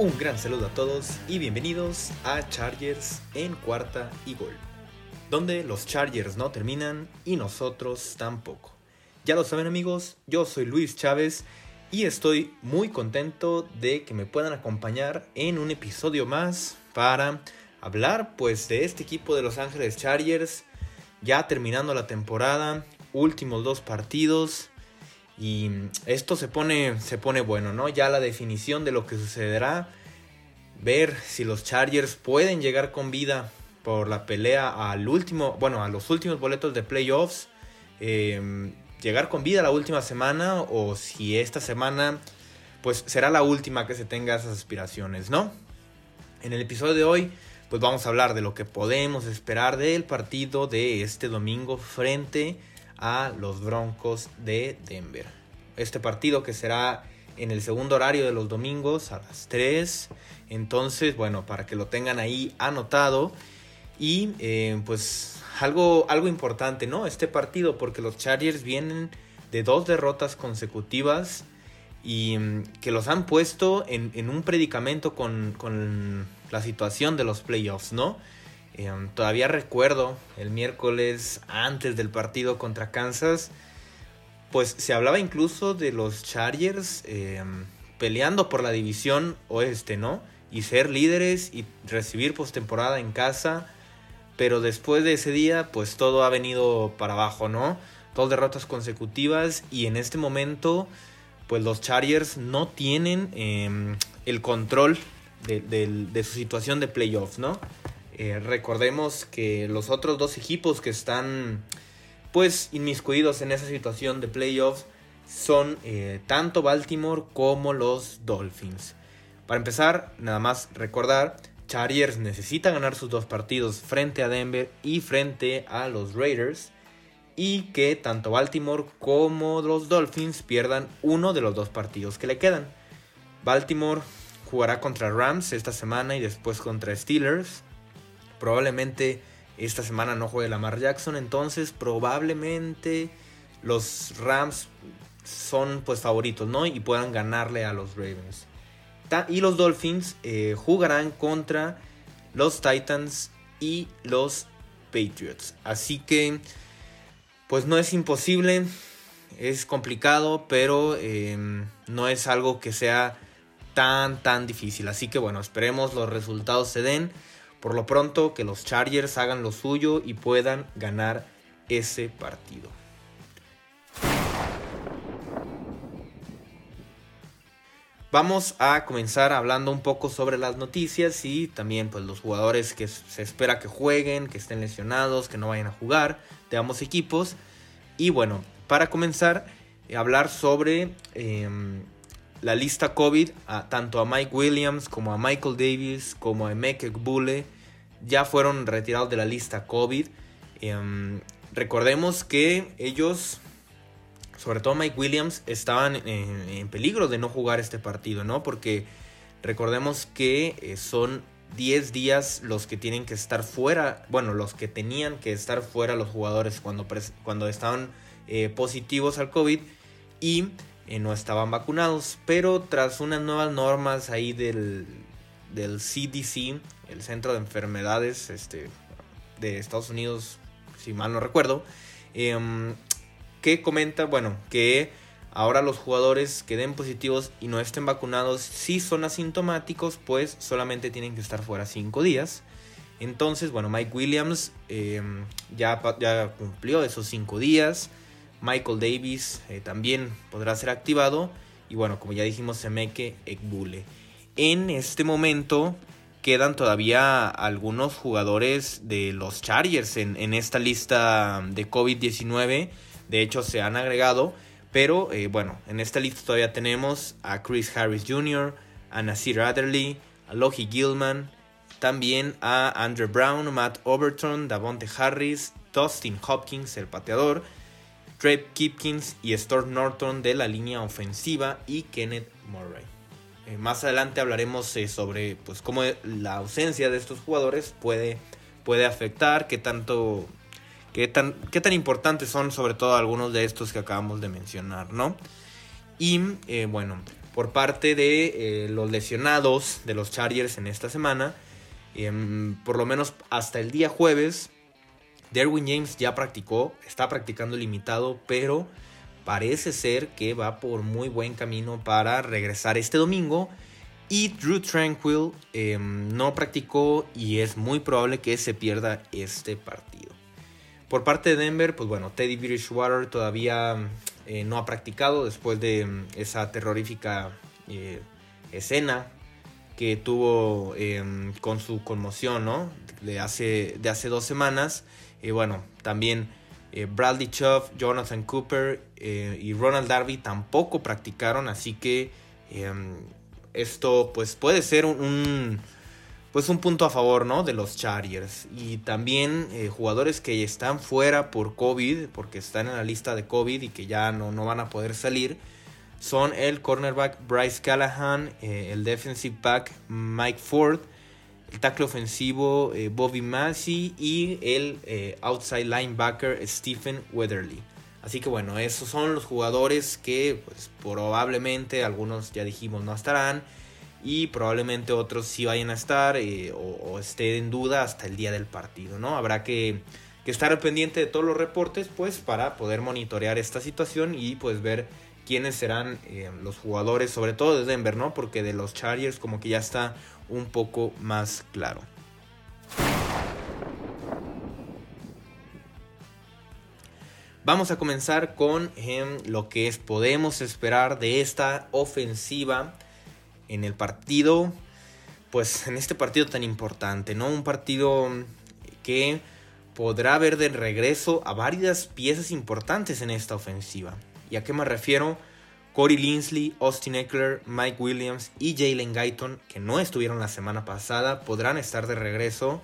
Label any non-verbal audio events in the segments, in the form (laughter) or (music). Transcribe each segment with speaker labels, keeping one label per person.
Speaker 1: Un gran saludo a todos y bienvenidos a Chargers en cuarta y gol, donde los Chargers no terminan y nosotros tampoco. Ya lo saben amigos, yo soy Luis Chávez y estoy muy contento de que me puedan acompañar en un episodio más para hablar pues de este equipo de Los Ángeles Chargers ya terminando la temporada, últimos dos partidos y esto se pone se pone bueno, ¿no? Ya la definición de lo que sucederá, ver si los Chargers pueden llegar con vida por la pelea al último, bueno, a los últimos boletos de playoffs. Em, llegar con vida la última semana o si esta semana pues será la última que se tenga esas aspiraciones, ¿no? En el episodio de hoy pues vamos a hablar de lo que podemos esperar del partido de este domingo frente a los Broncos de Denver. Este partido que será en el segundo horario de los domingos a las 3. Entonces, bueno, para que lo tengan ahí anotado. Y eh, pues algo, algo importante, ¿no? Este partido, porque los Chargers vienen de dos derrotas consecutivas y mm, que los han puesto en, un predicamento con, la situación de los playoffs, ¿no? Eh, todavía recuerdo el miércoles antes del partido contra Kansas, pues se hablaba incluso de los Chargers eh, peleando por la división oeste, ¿no? Y ser líderes y recibir postemporada en casa pero después de ese día, pues todo ha venido para abajo, ¿no? Dos derrotas consecutivas y en este momento, pues los Chargers no tienen em, el control de, su situación de playoffs, ¿no? Eh, recordemos que los otros dos equipos que están, pues, inmiscuidos en esa situación de playoffs son eh, tanto Baltimore como los Dolphins. Para empezar, nada más recordar Chargers necesita ganar sus dos partidos frente a Denver y frente a los Raiders. Y que tanto Baltimore como los Dolphins pierdan uno de los dos partidos que le quedan. Baltimore jugará contra Rams esta semana y después contra Steelers. Probablemente esta semana no juegue Lamar Jackson. Entonces probablemente los Rams son pues favoritos, ¿no? Y puedan ganarle a los Ravens. Y los Dolphins eh, jugarán contra los Titans y los Patriots. Así que, pues no es imposible, es complicado, pero em, no es algo que sea tan, tan difícil. Así que bueno, esperemos los resultados se den. Por lo pronto, que los Chargers hagan lo suyo y puedan ganar ese partido. Vamos a comenzar hablando un poco sobre las noticias y también pues los jugadores que se espera que jueguen, que estén lesionados, que no vayan a jugar de ambos equipos. Y bueno, para comenzar, eh, hablar sobre em, la lista COVID, tanto a Mike Williams como a Michael Davis como a Emeka Bule ya fueron retirados de la lista COVID. Em, recordemos que ellos sobre todo Mike Williams, estaban en, peligro de no jugar este partido, ¿no? Porque recordemos que eh, son 10 días los que tienen que estar fuera, bueno, los que tenían que estar fuera los jugadores cuando, cuando estaban eh, positivos al COVID y eh, no estaban vacunados. Pero tras unas nuevas normas ahí del, CDC, el Centro de Enfermedades este, de Estados Unidos, si mal no recuerdo, em, que comenta, bueno, que ahora los jugadores que den positivos y no estén vacunados, si son asintomáticos, pues solamente tienen que estar fuera 5 días. Entonces, bueno, Mike Williams em, ya, ya, cumplió esos 5 días. Michael Davis eh, también podrá ser activado. Y bueno, como ya dijimos, Semeke Ekbule. En este momento quedan todavía algunos jugadores de los Chargers en, esta lista de COVID-19 de hecho, se han agregado. Pero eh, bueno, en esta lista todavía tenemos a Chris Harris Jr., a Nasir Adderley, a Logie Gilman, también a Andrew Brown, Matt Overton, Davonte Harris, Dustin Hopkins, el pateador, Trey Kipkins y Storm Norton de la línea ofensiva y Kenneth Murray. Eh, más adelante hablaremos eh, sobre pues, cómo la ausencia de estos jugadores puede, puede afectar, qué tanto qué tan, qué tan importantes son sobre todo algunos de estos que acabamos de mencionar, ¿no? Y eh, bueno, por parte de los lesionados de los Chargers en esta semana. Em, por lo menos hasta el día jueves, Derwin James ya practicó, está practicando limitado, pero parece ser que va por muy buen camino para regresar este domingo. Y Drew Tranquil em, no practicó y es muy probable que se pierda este partido. Por parte de Denver, pues bueno, Teddy Bridgewater todavía eh, no ha practicado después de em, esa terrorífica eh, escena que tuvo em, con su conmoción, ¿no? De hace, de hace dos semanas. Y bueno, también eh, Bradley Chubb, Jonathan Cooper y Ronald Darby tampoco practicaron, así que esto pues puede ser un, pues un punto a favor ¿no? de los Chargers. Y también eh, jugadores que están fuera por COVID, porque están en la lista de COVID y que ya no, no van a poder salir, son el cornerback Bryce Callahan, eh, el defensive back Mike Ford, el tackle ofensivo eh, Bobby Massey y el outside linebacker Stephen Weatherly. Así que bueno, esos son los jugadores que pues, probablemente algunos ya dijimos no estarán y probablemente otros sí vayan a estar eh, o, estén en duda hasta el día del partido, ¿no? Habrá que, estar al pendiente de todos los reportes pues para poder monitorear esta situación y pues ver quiénes serán eh, los jugadores, sobre todo de Denver, ¿no? Porque de los Chargers como que ya está un poco más claro. Vamos a comenzar con em, lo que es, podemos esperar de esta ofensiva en el partido, pues en este partido tan importante, ¿no? Un partido que podrá ver de regreso a varias piezas importantes en esta ofensiva. ¿Y a qué me refiero? Corey Linsley, Austin Eckler, Mike Williams y Jalen Guyton, que no estuvieron la semana pasada, podrán estar de regreso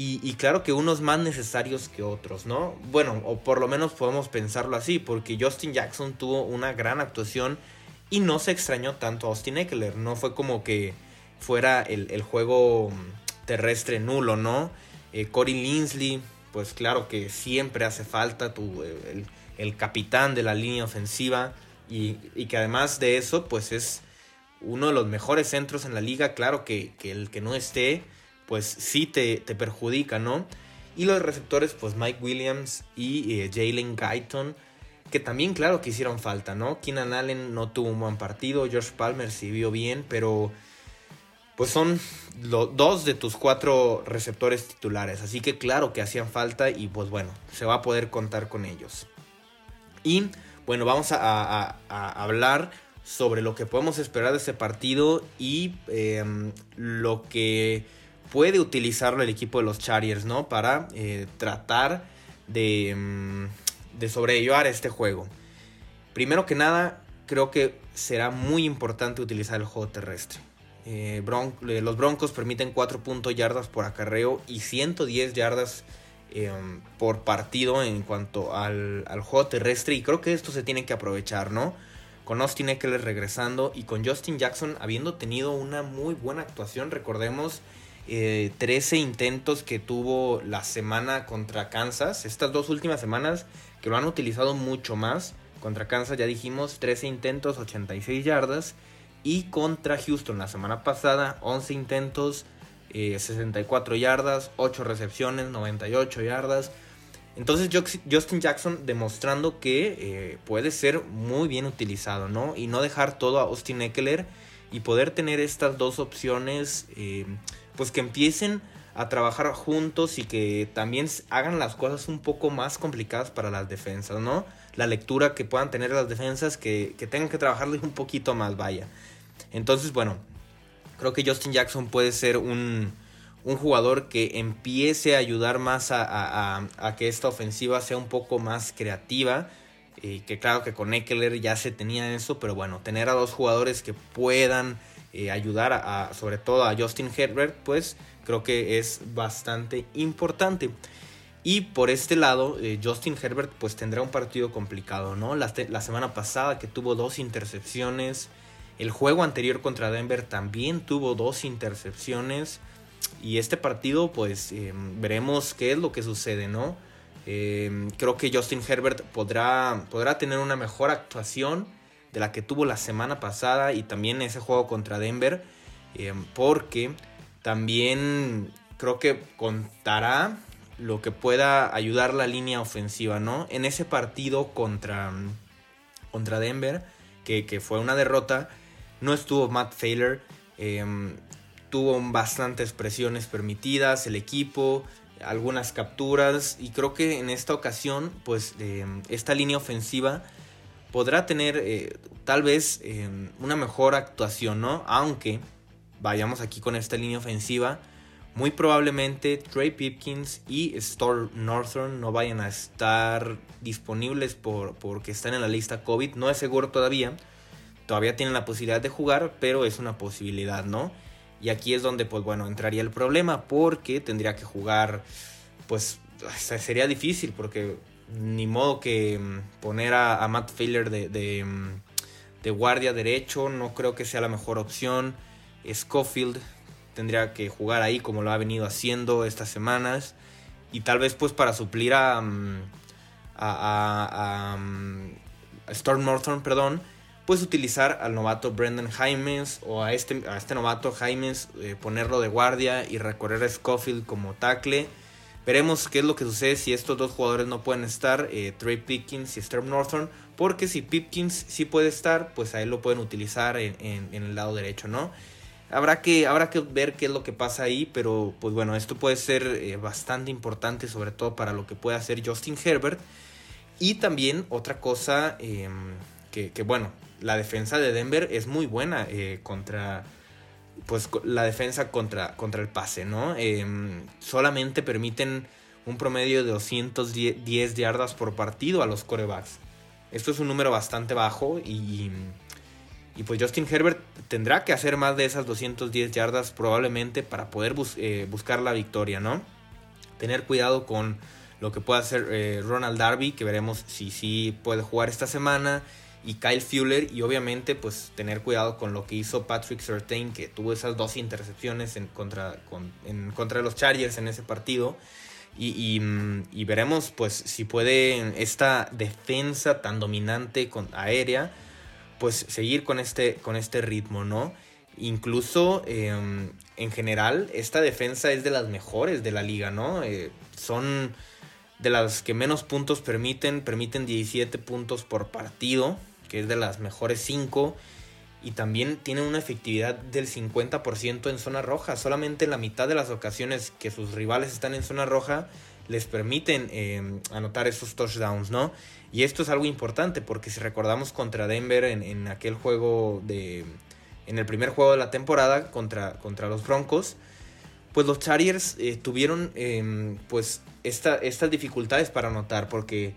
Speaker 1: y, claro que unos más necesarios que otros, ¿no? Bueno, o por lo menos podemos pensarlo así, porque Justin Jackson tuvo una gran actuación y no se extrañó tanto a Austin Eckler. No fue como que fuera el, juego terrestre nulo, ¿no? Eh, Corey Linsley, pues claro que siempre hace falta tu, el, capitán de la línea ofensiva y, que además de eso, pues es uno de los mejores centros en la liga. Claro que, el que no esté pues sí te, perjudica, ¿no? Y los receptores, pues Mike Williams y eh, Jalen Guyton, que también claro que hicieron falta, ¿no? Keenan Allen no tuvo un buen partido, George Palmer sí vio bien, pero pues son dos de tus cuatro receptores titulares, así que claro que hacían falta y pues bueno, se va a poder contar con ellos. Y bueno, vamos a, hablar sobre lo que podemos esperar de este partido y em, lo que puede utilizarlo el equipo de los Chargers, ¿no? Para eh, tratar de, mm, de sobrellevar este juego. Primero que nada, creo que será muy importante utilizar el juego terrestre. Eh, eh, los Broncos permiten 4 puntos yardas por acarreo y 110 yardas por partido en cuanto al, al, juego terrestre. Y creo que esto se tiene que aprovechar, ¿no? Con Austin Eckler regresando y con Justin Jackson habiendo tenido una muy buena actuación. Recordemos 13 eh, intentos que tuvo la semana contra Kansas. Estas dos últimas semanas que lo han utilizado mucho más. Contra Kansas ya dijimos 13 intentos, 86 yardas. Y contra Houston la semana pasada 11 intentos, 64 eh, yardas, 8 recepciones, 98 yardas. Entonces Justin Jackson demostrando que eh, puede ser muy bien utilizado, ¿no? Y no dejar todo a Austin Eckler y poder tener estas dos opciones pues que empiecen a trabajar juntos y que también hagan las cosas un poco más complicadas para las defensas, ¿no? La lectura que puedan tener las defensas, que, tengan que trabajarle (laughs) un poquito más, vaya. Entonces, bueno, creo que Justin Jackson puede ser un, un jugador que empiece a ayudar más a, a, que esta ofensiva sea un poco más creativa. Y que claro que con Eckler ya se tenía eso, pero bueno, tener a dos jugadores que puedan eh, ayudar a, sobre todo a Justin Herbert, pues creo que es bastante importante. Y por este lado, eh, Justin Herbert pues tendrá un partido complicado, ¿no? La, la, semana pasada que tuvo dos intercepciones, el juego anterior contra Denver también tuvo dos intercepciones. Y este partido pues eh, veremos qué es lo que sucede, ¿no? creo que Justin Herbert podrá, podrá tener una mejor actuación de la que tuvo la semana pasada y también ese juego contra Denver, eh, porque también creo que contará lo que pueda ayudar la línea ofensiva, ¿no? En ese partido contra, contra Denver, que, fue una derrota, no estuvo Matt Failer, em, tuvo bastantes presiones permitidas, el equipo, algunas capturas, y creo que en esta ocasión, pues em, esta línea ofensiva podrá tener eh, tal vez em, una mejor actuación, ¿no? Aunque vayamos aquí con esta línea ofensiva muy probablemente Trey Pipkins y Storm Northern no vayan a estar disponibles por, porque están en la lista COVID. No es seguro todavía. Todavía tienen la posibilidad de jugar, pero es una posibilidad, ¿no? Y aquí es donde, pues bueno, entraría el problema porque tendría que jugar, pues sería difícil porque ni modo que mm, poner a, Matt Failer de, de, mm, de guardia derecho, no creo que sea la mejor opción. Schofield tendría que jugar ahí como lo ha venido haciendo estas semanas. Y tal vez pues para suplir a, mm, a, mm, Storm Northern, perdón, pues utilizar al novato Brendan Jaimes o a este, a este novato Jaimes, eh, ponerlo de guardia y recorrer a Schofield como tackle. Veremos qué es lo que sucede si estos dos jugadores no pueden estar, eh, Trey Pipkins y Storm Northern, porque si Pipkins sí puede estar, pues a él lo pueden utilizar en, en el lado derecho, ¿no? Habrá que, habrá que ver qué es lo que pasa ahí, pero pues bueno, esto puede ser eh, bastante importante, sobre todo para lo que puede hacer Justin Herbert. Y también otra cosa, em, que, bueno, la defensa de Denver es muy buena eh, contra, pues la defensa contra, contra el pase, ¿no? Em, solamente permiten un promedio de 210 yardas por partido a los corebacks. Esto es un número bastante bajo y y pues Justin Herbert tendrá que hacer más de esas 210 yardas probablemente para poder eh, buscar la victoria, ¿no? Tener cuidado con lo que pueda hacer eh, Ronald Darby, que veremos si sí puede jugar esta semana, y Kyle Fuller, y obviamente pues tener cuidado con lo que hizo Patrick Surtain, que tuvo esas dos intercepciones en contra, en contra de los Chargers en ese partido. Y, y, veremos pues si puede esta defensa tan dominante con, aérea pues seguir con este, con este ritmo, ¿no? Incluso em, en general esta defensa es de las mejores de la liga, ¿no? Eh, son de las que menos puntos permiten, permiten 17 puntos por partido, que es de las mejores 5. Y también tienen una efectividad del 50% en zona roja. Solamente en la mitad de las ocasiones que sus rivales están en zona roja les permiten em, anotar esos touchdowns, ¿no? Y esto es algo importante porque si recordamos contra Denver en, aquel juego de... En el primer juego de la temporada contra, contra los Broncos, pues los Chargers eh, tuvieron em, pues estas dificultades para anotar porque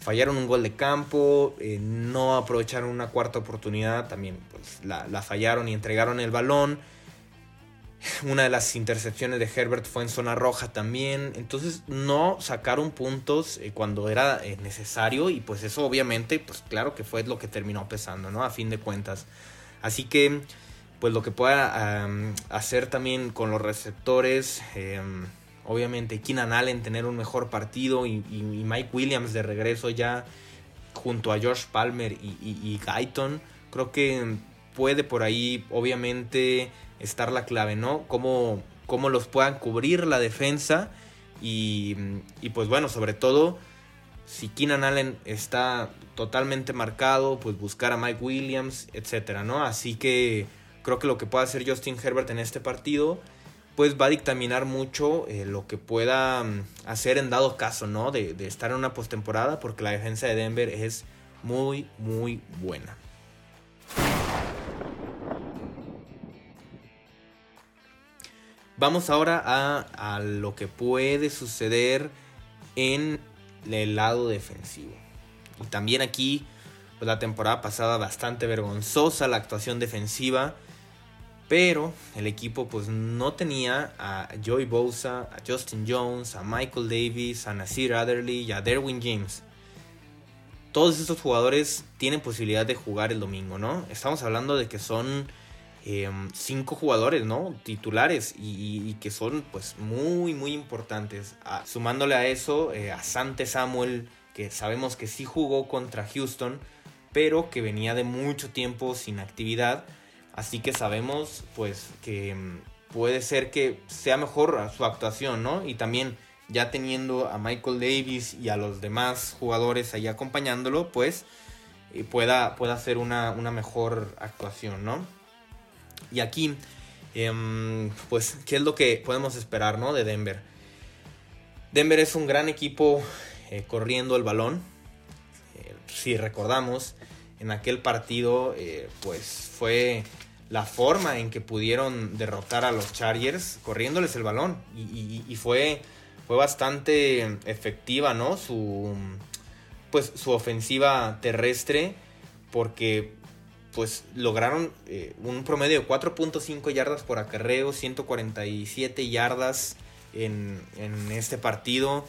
Speaker 1: fallaron un gol de campo, eh, no aprovecharon una cuarta oportunidad, también pues, la, la fallaron y entregaron el balón una de las intercepciones de Herbert fue en zona roja también. Entonces no sacaron puntos eh, cuando era eh, necesario y pues eso obviamente, pues claro que fue lo que terminó pesando, ¿no? A fin de cuentas. Así que pues lo que pueda hacer también con los receptores, em, obviamente Keenan Allen tener un mejor partido y, Mike Williams de regreso ya junto a George Palmer y, y Guyton, creo que puede por ahí obviamente estar la clave, ¿no? Cómo, cómo los puedan cubrir la defensa y, y, pues bueno, sobre todo si Keenan Allen está totalmente marcado, pues buscar a Mike Williams, etcétera, ¿no? Así que creo que lo que pueda hacer Justin Herbert en este partido pues va a dictaminar mucho eh, lo que pueda mm, hacer en dado caso, ¿no? De, estar en una postemporada, porque la defensa de Denver es muy, muy buena. Vamos ahora a, lo que puede suceder en el lado defensivo. Y también aquí, pues la temporada pasada bastante vergonzosa la actuación defensiva. Pero el equipo pues no tenía a Joey Bosa, a Justin Jones, a Michael Davis, a Nasir Adderley y a Derwin James. Todos estos jugadores tienen posibilidad de jugar el domingo, ¿no? Estamos hablando de que son Em, cinco jugadores, ¿no? Titulares y, que son pues muy, muy importantes. Ah, sumándole a eso, eh, a Sante Samuel, que sabemos que sí jugó contra Houston, pero que venía de mucho tiempo sin actividad. Así que sabemos pues que mm, puede ser que sea mejor su actuación, ¿no? Y también ya teniendo a Michael Davis y a los demás jugadores ahí acompañándolo, pues eh, pueda, pueda hacer una, una, mejor actuación, ¿no? Y aquí, em, pues, ¿qué es lo que podemos esperar, ¿no? De Denver. Denver es un gran equipo eh, corriendo el balón. Eh, si recordamos, en aquel partido, pues fue la forma en que pudieron derrotar a los Chargers corriéndoles el balón. Y, y fue fue bastante efectiva, ¿no? Su, pues, su ofensiva terrestre, porque pues lograron eh, un promedio de 4.5 yardas por acarreo, 147 yardas en, en, este partido.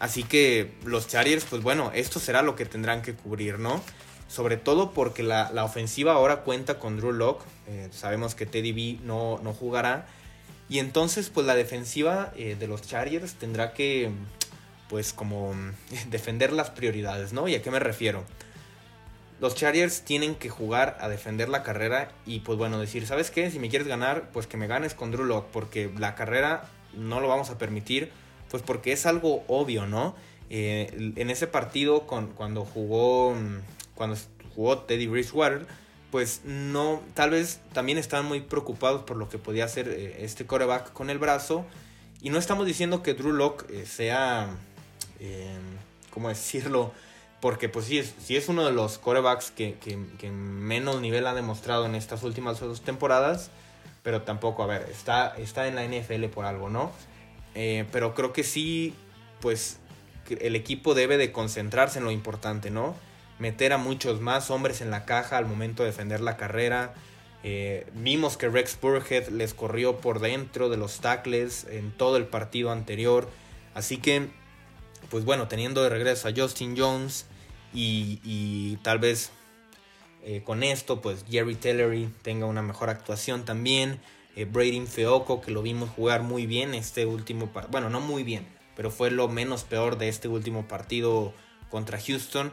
Speaker 1: Así que los Chargers, pues bueno, esto será lo que tendrán que cubrir, ¿no? Sobre todo porque la, la ofensiva ahora cuenta con Drew Locke. Eh, sabemos que Teddy B no, no jugará. Y entonces, pues la defensiva eh, de los Chargers tendrá que, pues como (laughs) defender las prioridades, ¿no? ¿Y a qué me refiero? Los Chargers tienen que jugar a defender la carrera y pues bueno, decir, ¿sabes qué? Si me quieres ganar, pues que me ganes con Drew Lock, porque la carrera no lo vamos a permitir, pues porque es algo obvio, ¿no? Eh, en ese partido con, cuando jugó cuando jugó Teddy Bridgewater, pues no, tal vez también estaban muy preocupados por lo que podía hacer eh, este coreback con el brazo. Y no estamos diciendo que Drew Locke eh, sea, eh, ¿cómo decirlo? Porque pues sí es, es uno de los corebacks que, menos nivel ha demostrado en estas últimas dos temporadas. Pero tampoco, a ver, está, está en la NFL por algo, ¿no? pero creo que sí, pues el equipo debe de concentrarse en lo importante, ¿no? Meter a muchos más hombres en la caja al momento de defender la carrera. Eh, vimos que Rex Burhead les corrió por dentro de los tackles en todo el partido anterior. Así que, pues bueno, teniendo de regreso a Justin Jones y, tal vez eh, con esto, pues Jerry Tellery tenga una mejor actuación también. Eh, Brady Feoco, que lo vimos jugar muy bien este último partido. Bueno, no muy bien, pero fue lo menos peor de este último partido contra Houston.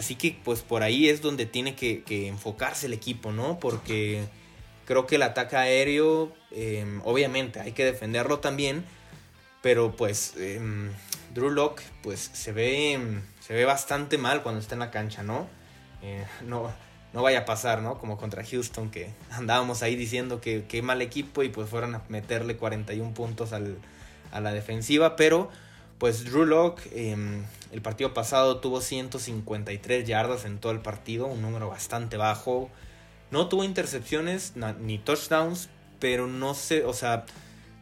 Speaker 1: Así que pues por ahí es donde tiene que, enfocarse el equipo, ¿no? Porque creo que el ataque aéreo, em, obviamente hay que defenderlo también, pero pues em, Drew Locke pues se ve, se ve bastante mal cuando está en la cancha, ¿no? Eh, no, no vaya a pasar, ¿no? Como contra Houston, que andábamos ahí diciendo que qué mal equipo y pues fueron a meterle 41 puntos a la defensiva, pero pues Drew Locke em, el partido pasado tuvo 153 yardas en todo el partido, un número bastante bajo. No tuvo intercepciones ni touchdowns, pero no sé, o sea,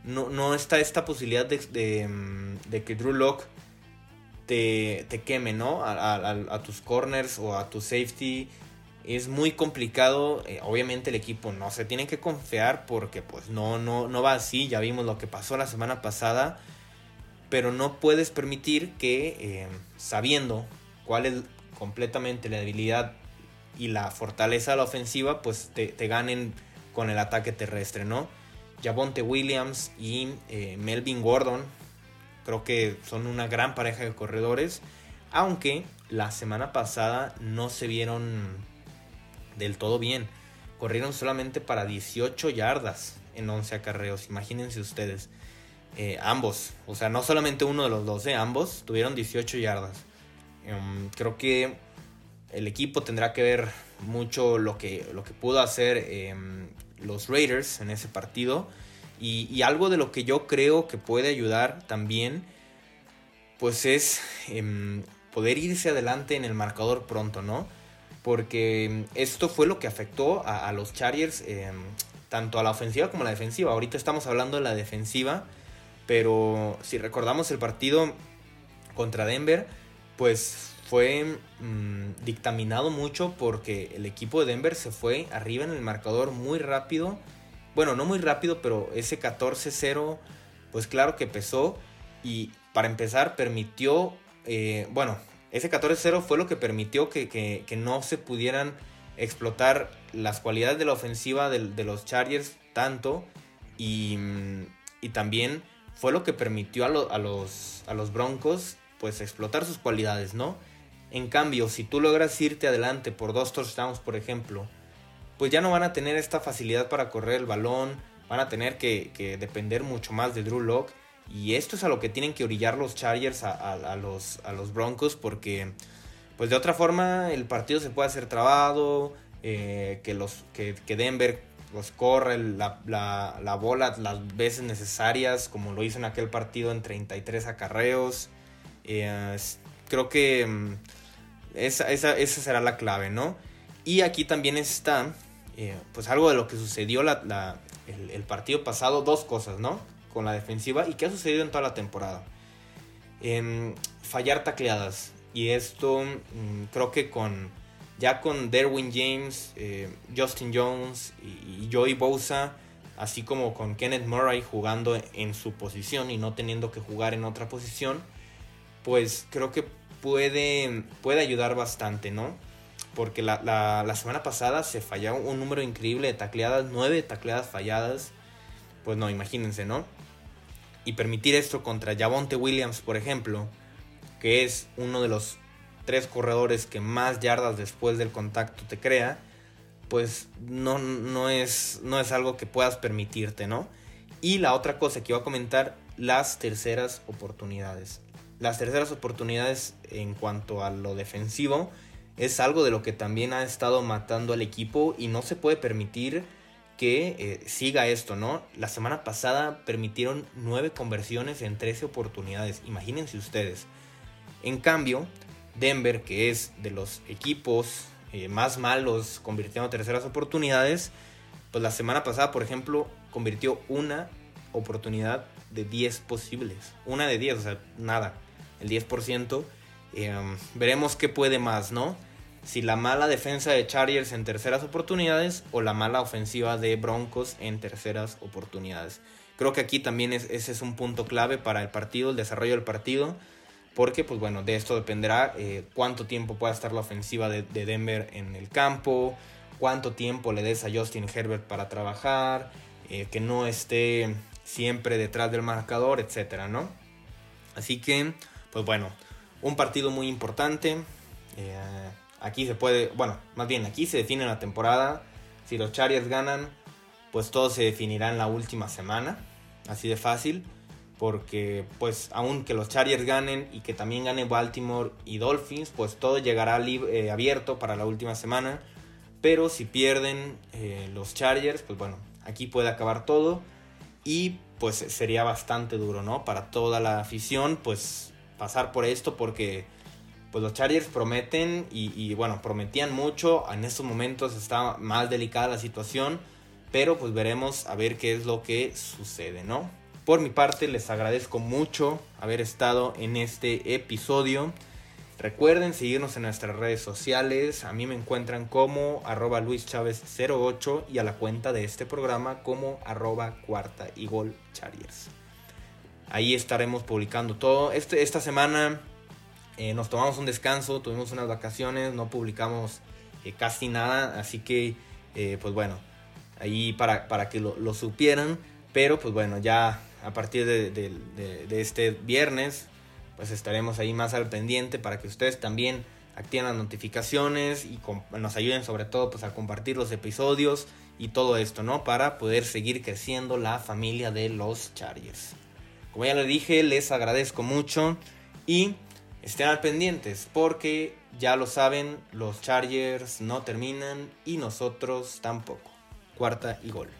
Speaker 1: no, no está esta posibilidad de, em, que Drew Locke te, queme, ¿no? A, tus corners o a tu safety. Es muy complicado. Eh, obviamente el equipo no se tiene que confiar porque pues no, no, no va así. Ya vimos lo que pasó la semana pasada pero no puedes permitir que, eh, sabiendo cuál es completamente la debilidad y la fortaleza de la ofensiva, pues te, ganen con el ataque terrestre, ¿no? Javonte Williams y eh, Melvin Gordon creo que son una gran pareja de corredores, aunque la semana pasada no se vieron del todo bien. Corrieron solamente para 18 yardas en 11 acarreos, imagínense ustedes. Eh, ambos, o sea, no solamente uno de los dos, eh, ambos tuvieron 18 yardas. Em, creo que el equipo tendrá que ver mucho lo que, lo que pudo hacer em, los Raiders en ese partido. Y, algo de lo que yo creo que puede ayudar también, pues es em, poder irse adelante en el marcador pronto, ¿no? Porque esto fue lo que afectó a, a los Chargers, tanto a la ofensiva como a la defensiva. Ahorita estamos hablando de la defensiva pero si recordamos el partido contra Denver, pues fue mm, dictaminado mucho porque el equipo de Denver se fue arriba en el marcador muy rápido. Bueno, no muy rápido, pero ese 14-0, pues claro que pesó. Y para empezar, permitió, eh, bueno, ese 14-0 fue lo que permitió que, no se pudieran explotar las cualidades de la ofensiva de, los Chargers tanto. Y, mm, y también fue lo que permitió a, los, a los Broncos pues explotar sus cualidades, ¿no? En cambio, si tú logras irte adelante por dos touchdowns, por ejemplo, pues ya no van a tener esta facilidad para correr el balón, van a tener que, depender mucho más de Drew Locke. Y esto es a lo que tienen que orillar los Chargers a, los, a los Broncos porque pues de otra forma el partido se puede hacer trabado, eh, que, los, que, que Denver pues corre la, la, bola las veces necesarias, como lo hizo en aquel partido en 33 acarreos. Eh, creo que mm, esa, esa, esa, será la clave, ¿no? Y aquí también está, eh, pues algo de lo que sucedió la, el, partido pasado, dos cosas, ¿no? Con la defensiva y qué ha sucedido en toda la temporada. fallar tacleadas. Y esto mm, creo que con ya con Derwin James, eh, Justin Jones y, Joey Bosa, así como con Kenneth Murray jugando en su posición y no teniendo que jugar en otra posición, pues creo que puede, puede ayudar bastante, ¿no? Porque la, semana pasada se falló un número increíble de tacleadas, nueve tacleadas falladas. Pues no, imagínense, ¿no? Y permitir esto contra Javonte Williams, por ejemplo, que es uno de los tres corredores que más yardas después del contacto te crea, pues no, no, es, no es algo que puedas permitirte, ¿no? Y la otra cosa que iba a comentar, las terceras oportunidades. Las terceras oportunidades en cuanto a lo defensivo es algo de lo que también ha estado matando al equipo y no se puede permitir que eh, siga esto, ¿no? La semana pasada permitieron nueve conversiones en 13 oportunidades, imagínense ustedes. En cambio, Denver, que es de los equipos eh, más malos convirtiendo terceras oportunidades, pues la semana pasada, por ejemplo, convirtió una oportunidad de 10 posibles. Una de 10, o sea, nada, el 10%. Eh, veremos qué puede más, ¿no? Si la mala defensa de Chargers en terceras oportunidades o la mala ofensiva de Broncos en terceras oportunidades. Creo que aquí también ese es un punto clave para el partido, el desarrollo del partido porque pues bueno, de esto dependerá eh, cuánto tiempo pueda estar la ofensiva de, Denver en el campo, cuánto tiempo le des a Justin Herbert para trabajar, eh, que no esté siempre detrás del marcador, etcétera, ¿no? Así que, pues bueno, un partido muy importante. Eh, aquí se puede, bueno, más bien aquí se define la temporada. Si los Chargers ganan, pues todo se definirá en la última semana, así de fácil porque pues aunque los Chargers ganen y que también gane Baltimore y Dolphins, pues todo llegará eh, abierto para la última semana. Pero si pierden eh, los Chargers, pues bueno, aquí puede acabar todo y pues sería bastante duro, ¿no? Para toda la afición, pues pasar por esto porque pues los Chargers prometen y, y bueno, prometían mucho. En estos momentos está más delicada la situación, pero pues veremos a ver qué es lo que sucede, ¿no? Por mi parte, les agradezco mucho haber estado en este episodio. Recuerden seguirnos en nuestras redes sociales. A mí me encuentran como arroba luischavez08 y a la cuenta de este programa como arroba cuarta y gol Ahí estaremos publicando todo. Este, esta semana eh, nos tomamos un descanso, tuvimos unas vacaciones, no publicamos eh, casi nada. Así que, eh, pues bueno, ahí para, para que lo, lo supieran. Pero pues bueno, ya a partir de, este viernes, pues estaremos ahí más al pendiente para que ustedes también activen las notificaciones y nos ayuden sobre todo pues a compartir los episodios y todo esto, ¿no? Para poder seguir creciendo la familia de los Chargers. Como ya les dije, les agradezco mucho y estén al pendientes porque ya lo saben, los Chargers no terminan y nosotros tampoco. Cuarta y gol.